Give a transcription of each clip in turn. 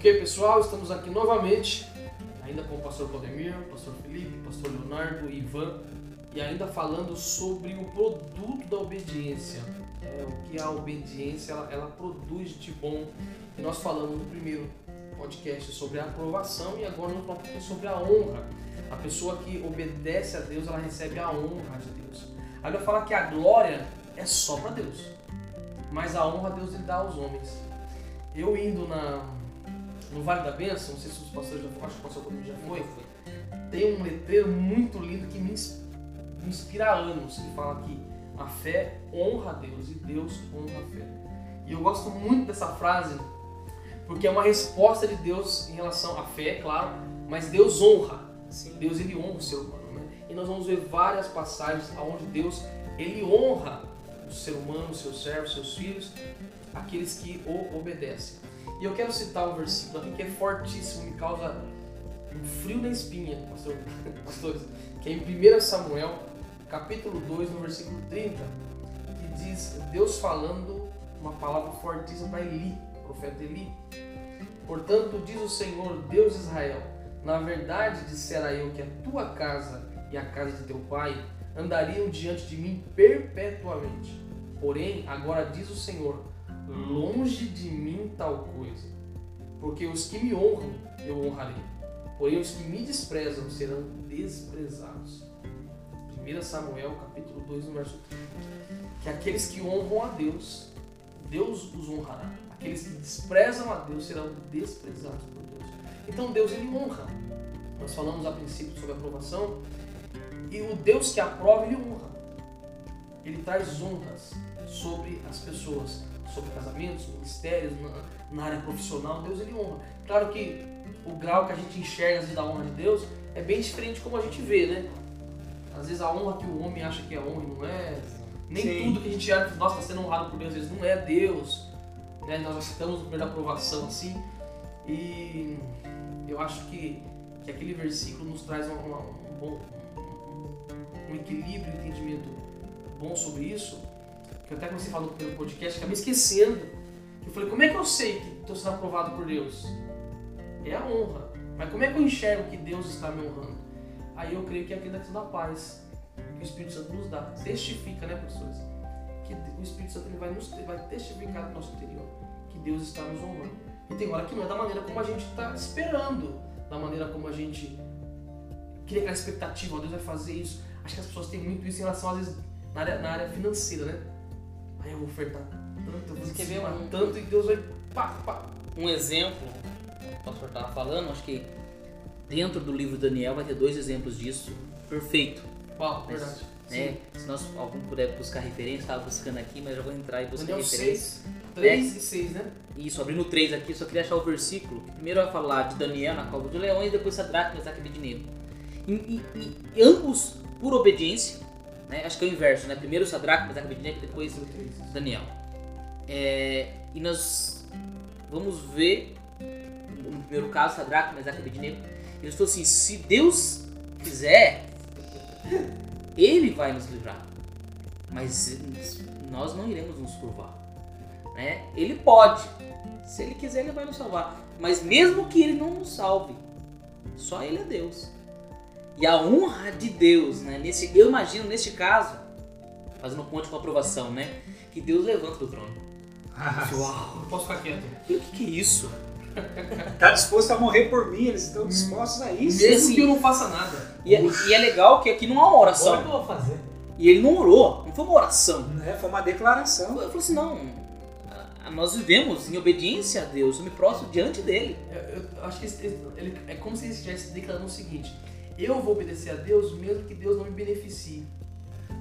Ok, pessoal, estamos aqui novamente, ainda com o pastor Claudemir, pastor Felipe, pastor Leonardo, Ivan, e ainda falando sobre o produto da obediência. É, o que a obediência ela, ela produz de bom. E nós falamos no primeiro podcast sobre a aprovação e agora no próximo sobre a honra. A pessoa que obedece a Deus, ela recebe a honra de Deus. Aí vai falar que a glória é só para Deus, mas a honra Deus lhe dá aos homens. Eu indo na, no Vale da Bênção, não sei se os pastores já foram, acho que o pastor comigo já foi, tem um letreiro muito lindo que me inspira há anos, que fala que a fé honra a Deus e Deus honra a fé. E eu gosto muito dessa frase, porque é uma resposta de Deus em relação à fé, claro, mas Deus honra. Sim. Deus ele honra o ser humano, né? E nós vamos ver várias passagens onde Deus ele honra o ser humano, seus servos, seus filhos, aqueles que o obedecem. E eu quero citar um versículo aqui que é fortíssimo, me causa um frio na espinha, pastor, pastores, que é em 1 Samuel, capítulo 2, no versículo 30, que diz Deus falando uma palavra fortíssima para Eli, profeta Eli. Portanto, diz o Senhor, Deus de Israel, na verdade dissera eu que a tua casa e a casa de teu pai andariam diante de mim perpetuamente. Porém, agora diz o Senhor, longe de mim tal coisa. Porque os que me honram, eu honrarei. Porém, os que me desprezam serão desprezados. 1 Samuel, capítulo 2, no verso 30. Que aqueles que honram a Deus, Deus os honrará. Aqueles que desprezam a Deus serão desprezados por Deus. Então, Deus, ele honra. Nós falamos a princípio sobre a aprovação. E o Deus que aprova, ele honra. Ele traz honras sobre as pessoas sobre casamentos, ministérios, na, na, área profissional, Deus ele honra. Claro que o grau que a gente enxerga da honra de Deus é bem diferente de como a gente vê, né? Às vezes a honra que o homem acha que é honra não é. Nem Sim. tudo que a gente acha, nossa, está sendo honrado por Deus, às vezes não é Deus. Né? Nós aceitamos o primeiro aprovação assim. E eu acho que, que aquele versículo nos traz um, um, bom, um equilíbrio, um entendimento bom sobre isso que eu até comecei falando pelo podcast, acabei esquecendo. Eu falei, como é que eu sei que estou sendo aprovado por Deus? É a honra. Mas como é que eu enxergo que Deus está me honrando? Aí eu creio que é aquilo da da paz que o Espírito Santo nos dá. Testifica, né, professores? Que o Espírito Santo ele vai, nos, vai testificar no nosso interior que Deus está nos honrando. E tem hora que não é da maneira como a gente está esperando, da maneira como a gente cria aquela expectativa, Deus vai fazer isso. Acho que as pessoas têm muito isso em relação, às vezes, na área, na área financeira, né? Aí eu vou ofertar tanto, eu vou quer ver um, tanto e Deus vai pá, pá. Um exemplo, o pastor estava falando, acho que dentro do livro de Daniel vai ter dois exemplos disso. Perfeito. Uau, mas, verdade. Né, se nós algum puder buscar referência, estava buscando aqui, mas já vou entrar e buscar Daniel referência. 3 né? e 6, né? Isso, abrindo 3 aqui, só queria achar o versículo. Primeiro vai falar de Daniel na cova de leões e depois Sadraque, Mesaque e Abednego. E, e, e ambos por obediência, né? Acho que é o inverso, né? Primeiro Sadraque, Mesaque e Abednego, depois Daniel. É, e nós vamos ver, no primeiro caso, Sadraque, Mesaque e Abednego, eles falaram assim, se Deus quiser, Ele vai nos livrar. Mas nós não iremos nos curvar. Né? Ele pode. Se Ele quiser, Ele vai nos salvar. Mas mesmo que Ele não nos salve, só Ele é Deus. E a honra de Deus, né? Nesse, eu imagino neste caso, fazendo ponte com a aprovação, né? Que Deus levanta do trono. Ah, Uau, posso ficar quieto. E o que, que é isso? Tá disposto a morrer por mim, eles estão dispostos a isso. Mesmo assim, que eu não faça nada. E é, e é legal que aqui não há uma oração. Que eu vou fazer? E ele não orou, não foi uma oração. É, foi uma declaração. Eu falei assim, não, nós vivemos em obediência a Deus, eu me prostro diante dele. Eu, eu acho que ele, ele, é como se ele estivesse declarando o seguinte: eu vou obedecer a Deus mesmo que Deus não me beneficie.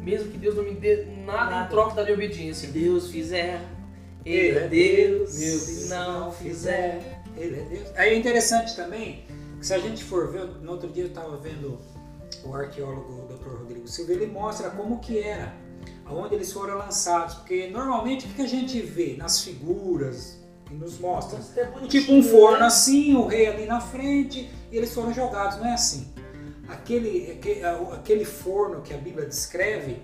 Mesmo que Deus não me dê nada, nada. em troca da minha obediência. Se Deus fizer, Ele é Deus. Deus. Se não fizer, Ele é Deus. Aí é interessante também que se a gente for ver, no outro dia eu estava vendo o arqueólogo Dr. Rodrigo Silva, ele mostra como que era, aonde eles foram lançados. Porque normalmente o que a gente vê nas figuras, que nos mostra, é tipo um forno né? assim, o rei ali na frente, e eles foram jogados, não é assim aquele, aquele forno que a Bíblia descreve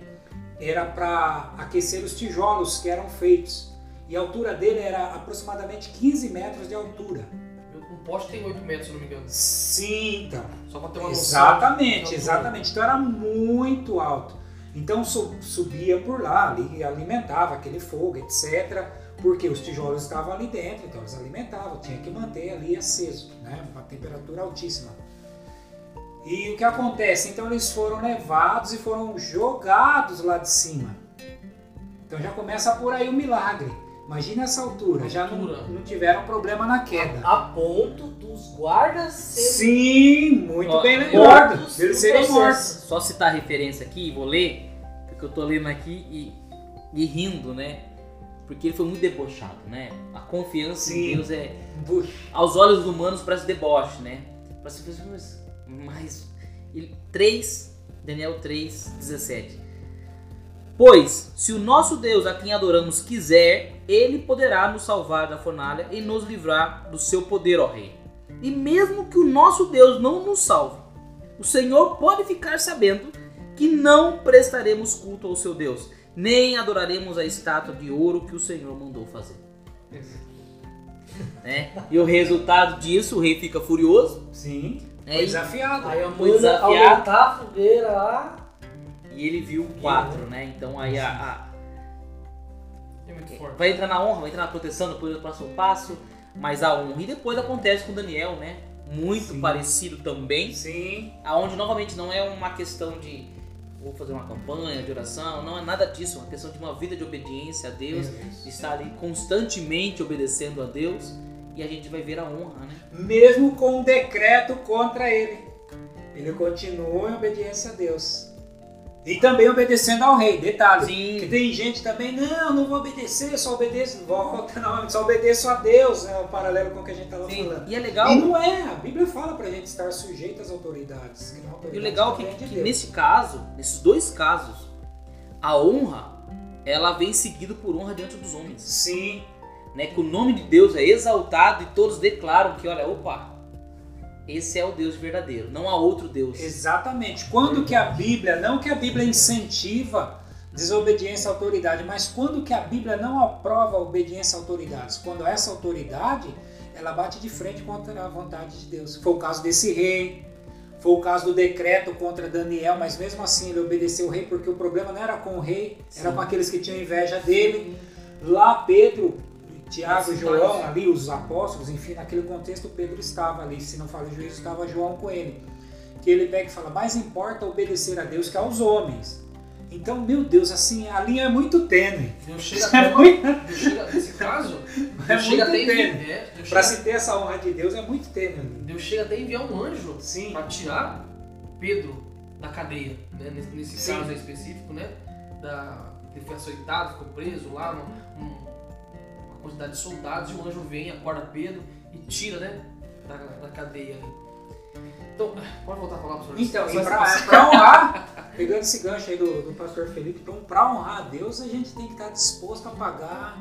era para aquecer os tijolos que eram feitos. E a altura dele era aproximadamente 15 metros de altura. Um poste tem 8 metros, se não me engano. Sim, então. Só pra ter uma noção. Exatamente, de- exatamente. Então era muito alto. Então su- subia por lá, ali alimentava aquele fogo, etc. Porque os tijolos estavam ali dentro, então eles alimentavam, tinha que manter ali aceso, né? Uma temperatura altíssima. E o que acontece? Então eles foram levados e foram jogados lá de cima. Então já começa por aí o milagre. Imagina essa altura, já não, não tiveram problema na queda. A ponto dos guardas serem Sim, muito Ó, bem lembrado. mortos Eles serem mortos. Só citar a referência aqui, vou ler, porque eu tô lendo aqui e, e rindo, né? Porque ele foi muito debochado, né? A confiança Sim. em Deus é. Puxa. Aos olhos humanos parece deboche, né? Parece que mas, ele- 3, Daniel 3, 17. Pois, se o nosso Deus a quem adoramos quiser, ele poderá nos salvar da fornalha e nos livrar do seu poder, ó rei. E mesmo que o nosso Deus não nos salve, o Senhor pode ficar sabendo que não prestaremos culto ao seu Deus, nem adoraremos a estátua de ouro que o Senhor mandou fazer. Né? E o resultado disso, o rei fica furioso, Sim, né? foi desafiado. Aí Foi manda desafiar. aumentar a fogueira lá. E ele viu quatro, né? Então aí a, a- É muito forte. vai entrar na honra, vai entrar na proteção, depois do próximo passo, mas a honra. E depois acontece com Daniel, né? Muito Sim. parecido também, Sim, aonde novamente não é uma questão de vou fazer uma campanha de oração, não é nada disso, é uma questão de uma vida de obediência a Deus, de estar ali constantemente obedecendo a Deus e a gente vai ver a honra, né? mesmo com um decreto contra ele. Ele continua em obediência a Deus. E também obedecendo ao rei, detalhe. Sim. Que tem gente também, não, não vou obedecer, só obedeço, volta, não, só obedeço a Deus, né? O paralelo com o que a gente estava falando. E é legal. E não é, a Bíblia fala pra gente estar sujeito às autoridades. Que não E o legal é que, que Deus. nesse caso, nesses dois casos, a honra ela vem seguido por honra diante dos homens. Sim, Né? Que o nome de Deus é exaltado e todos declaram que, olha, opa, esse é o Deus verdadeiro, não há outro Deus. Exatamente. Quando que a Bíblia, não que a Bíblia incentiva desobediência à autoridade, mas quando que a Bíblia não aprova a obediência a autoridades? Quando essa autoridade, ela bate de frente contra a vontade de Deus. Foi o caso desse rei, foi o caso do decreto contra Daniel, mas mesmo assim ele obedeceu o rei porque o problema não era com o rei, era Sim. com aqueles que tinham inveja dele. Lá Pedro, Tiago, João, caso. ali os apóstolos, enfim, naquele contexto Pedro estava ali, se não fala juízo, estava João com ele. Que ele pega e fala, mais importa obedecer a Deus que aos homens. Então, meu Deus, assim, a linha é muito tênue. Deus chega É até chega, nesse caso, É Deus chega muito tênue. é, Para se ter essa honra de Deus é muito tênue. Deus chega até a enviar um anjo para tirar Pedro da cadeia, né? nesse, nesse caso específico, né? Da, ele foi açoitado, ficou preso lá, um- uma quantidade de soldados, e o anjo vem, acorda Pedro e tira, né? Da, da cadeia ali. Então, pode voltar a falar, professor? Então, e pra honrar, pegando esse gancho aí do, do pastor Felipe, então pra honrar a Deus a gente tem que estar disposto a pagar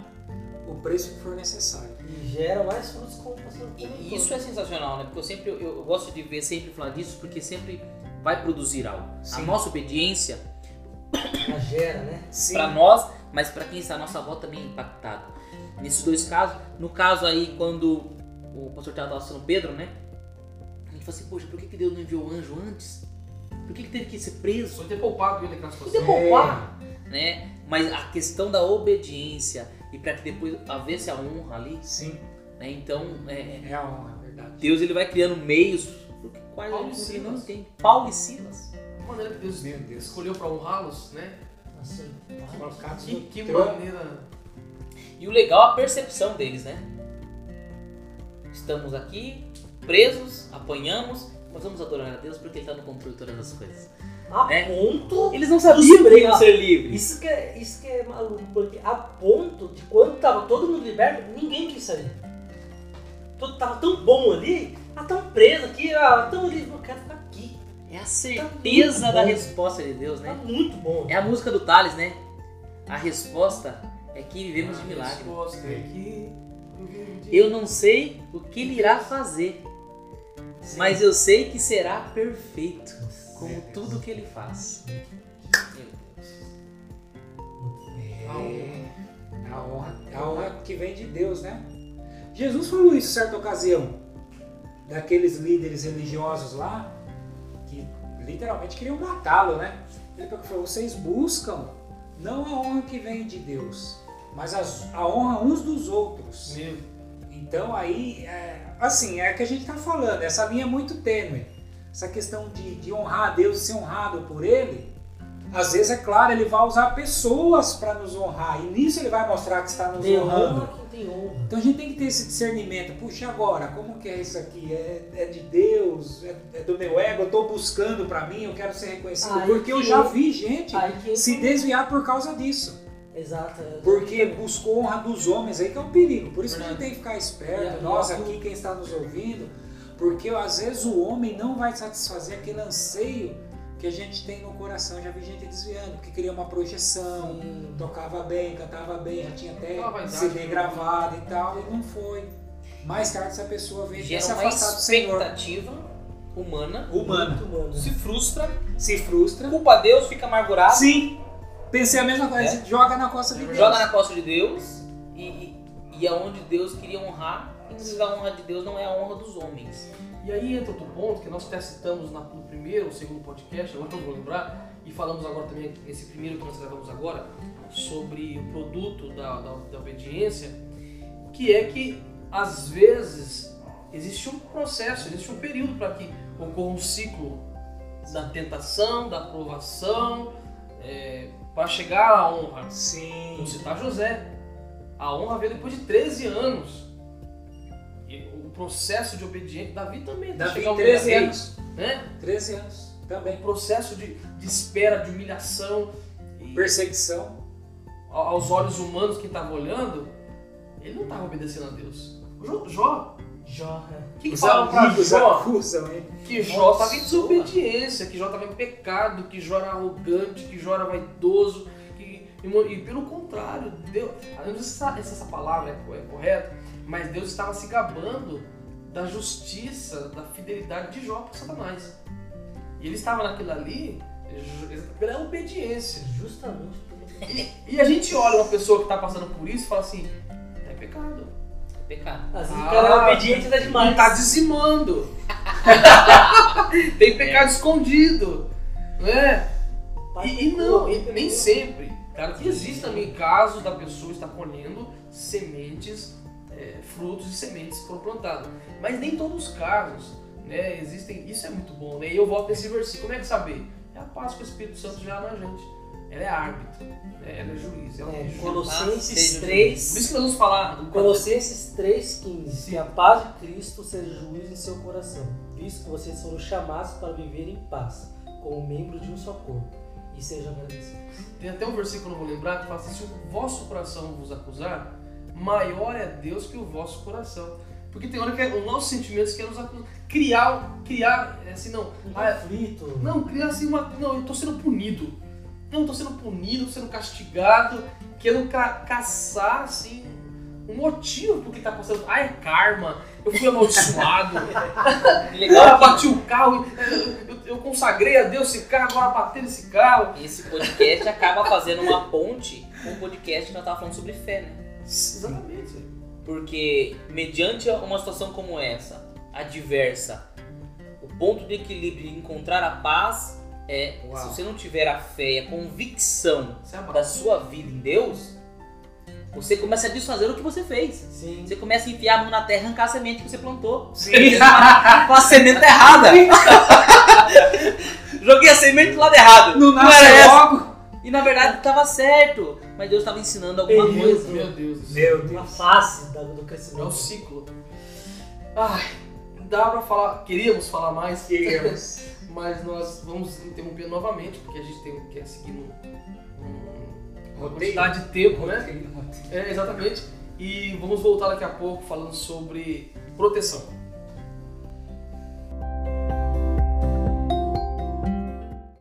o preço que for necessário. E gera mais frutos como o pastor E comentou. e isso é sensacional, né? Porque eu sempre eu, eu gosto de ver sempre falar disso, porque sempre vai produzir algo. A Sim. nossa obediência Ela gera, né? Sim, para nós, mas para quem está à nossa volta também é impactado. Nesses dois casos, no caso aí quando o pastor Tiago estava sendo Pedro, né? A gente fala assim, poxa, por que, que Deus não enviou o anjo antes? Por que, que teve que ser preso? Só ter poupado ele naquela Podia situação. poupar, né? Mas a questão da obediência e para que depois havesse a honra ali, sim, né? Então, é, é a honra, é verdade. Deus ele vai criando meios porque quais Paulo e gente não entende. Paulo e Silas. A maneira que Deus Meu Deus. escolheu para honrá-los, né? Assim, Colocados Que, que maneira. E o legal é a percepção deles, né? Estamos aqui, presos, apanhamos, mas vamos adorar a Deus porque Ele está no controle de todas as coisas. a É. ponto. Eles não sabiam que iam ser livres. Isso que, é, isso que é maluco, porque a ponto de quando tava todo mundo liberto, ninguém quis sair. Tudo tava tão bom ali, ah, tão preso aqui, ah, tão livre, eu quero ficar aqui. É a certeza muito da bom. resposta de Deus, Tá né? muito bom. É a música do Thales, né? A resposta é que vivemos de A milagre. resposta é que eu não sei o que ele irá fazer, mas eu sei que será perfeito, como tudo que ele faz. Meu Deus. A honra. A honra, a honra que vem de Deus, né? Jesus falou isso em certa ocasião. daqueles líderes religiosos lá, literalmente queriam matá-lo, né? Ele falou, vocês buscam não a honra que vem de Deus, mas as- a honra uns dos outros. Meu, Então aí, é, assim, é o que a gente está falando, essa linha é muito tênue. Essa questão de, de honrar a Deus e ser honrado por Ele, às vezes, é claro, Ele vai usar pessoas para nos honrar, e nisso Ele vai mostrar que está nos Tem honrando. Tem honra. Então a gente tem que ter esse discernimento. Puxa, agora, como que é isso aqui? É, é de Deus? É, é do meu ego? Eu estou buscando para mim? Eu quero ser reconhecido? Aí Porque eu já vi gente se desviar por causa disso. Exato. é. Porque buscou honra dos homens, aí que é um perigo. Por isso que a gente tem que ficar esperto, nós aqui, quem está nos ouvindo, porque às vezes o homem não vai satisfazer aquele anseio que a gente tem no coração. Já vi gente desviando, porque queria uma projeção, Sim. tocava bem, cantava bem, já tinha até vaidade, CD né? gravado e tal, e não foi. Mais tarde essa pessoa veio Gera se uma afastar do Senhor. expectativa humana, Humana. Humano. se frustra, Se frustra. culpa Deus, fica amargurado, Sim. Pensei a mesma coisa, É. joga na costa de Deus. joga na costa de Deus e, e, e aonde Deus queria honrar, inclusive a honra de Deus não é a honra dos homens. E aí entra outro ponto que nós até citamos no primeiro ou segundo podcast, agora não vou lembrar, e falamos agora também, esse primeiro que nós gravamos agora, sobre o produto da, da, da obediência, que é que às vezes existe um processo, existe um período para que ocorra um ciclo da tentação, da aprovação, para chegar à honra. Sim. Vamos citar José. A honra veio depois de 13 anos. Processo de obediência. Davi também Davi, chegar ao 13 rei, anos. Né? 13 anos. Também. processo de, de espera, de humilhação. Perseguição. aos olhos humanos, quem estava olhando, ele não estava obedecendo a Deus. Jó, Jó Jó, é. o que, que falam pra Jó? acusam. Que Jó estava em desobediência, que Jó estava em pecado, que Jó era arrogante, que Jó era vaidoso. Que, e, e pelo contrário, Deus. Eu não sei se essa palavra é, é correta, mas Deus estava se gabando da justiça, da fidelidade de Jó para Satanás. E ele estava naquilo ali pela obediência. Justamente porque E a gente olha uma pessoa que está passando por isso e fala assim: é pecado. É pecado. às vezes Ah, o cara é obediente até Não demais. tá dizimando. Tem pecado escondido. Não é? Pai E, e pecou, não, e nem sempre. Claro que existem também casos da pessoa estar colhendo sementes, é, frutos de sementes que foram plantadas. Mas nem todos os casos. Né? Existem, isso é muito bom. Né? E eu volto nesse versículo. Como é que saber? É a paz que o Espírito Santo gera na gente. Ela é árbitro, né? ela é juiz, ela é, É, juiz. Colossenses seja Por 3, isso que nós vamos falar. do- Colossenses 3,15 Que a paz de Cristo seja juiz em seu coração, visto que vocês foram chamados para viver em paz, como membros de um só corpo, e sejam agradecidos. Tem até um versículo que eu não vou lembrar que fala assim: se o vosso coração vos acusar, maior é Deus que o vosso coração. Porque tem hora que é- os nossos sentimentos querem nos acusar. Criar, criar, é assim, não. Um Ah, conflito. não, criar assim uma. Não, eu tô sendo punido. Não, eu tô sendo punido, sendo castigado, querendo ca caçar, assim, um motivo pro que tá passando. Ah, é karma, eu fui amaldiçoado. Legal eu que bati o carro, eu, eu- eu consagrei a Deus esse carro, agora bater nesse carro. esse podcast acaba fazendo uma ponte com o podcast que nós estávamos falando sobre fé, né? Exatamente. Porque mediante uma situação como essa, adversa, o ponto de equilíbrio de encontrar a paz é Uau. se você não tiver a fé e a convicção é da sua vida em Deus, você começa a desfazer o que você fez. Sim. Você começa a enfiar a mão na terra e arrancar a semente que você plantou. Sim. Com a semente errada. Joguei a semente do lado errado. Não era nasce essa. E na verdade estava certo. Mas Deus estava ensinando alguma Meu coisa. Meu Deus do céu. Meu Uma Deus. face da- do É o crescimento. ciclo. Ai, dá pra falar, queríamos falar mais, Queremos. mas nós vamos interromper novamente, porque a gente tem, quer seguir uma Roteiro. quantidade de tempo, né? É, exatamente. E vamos voltar daqui a pouco falando sobre proteção.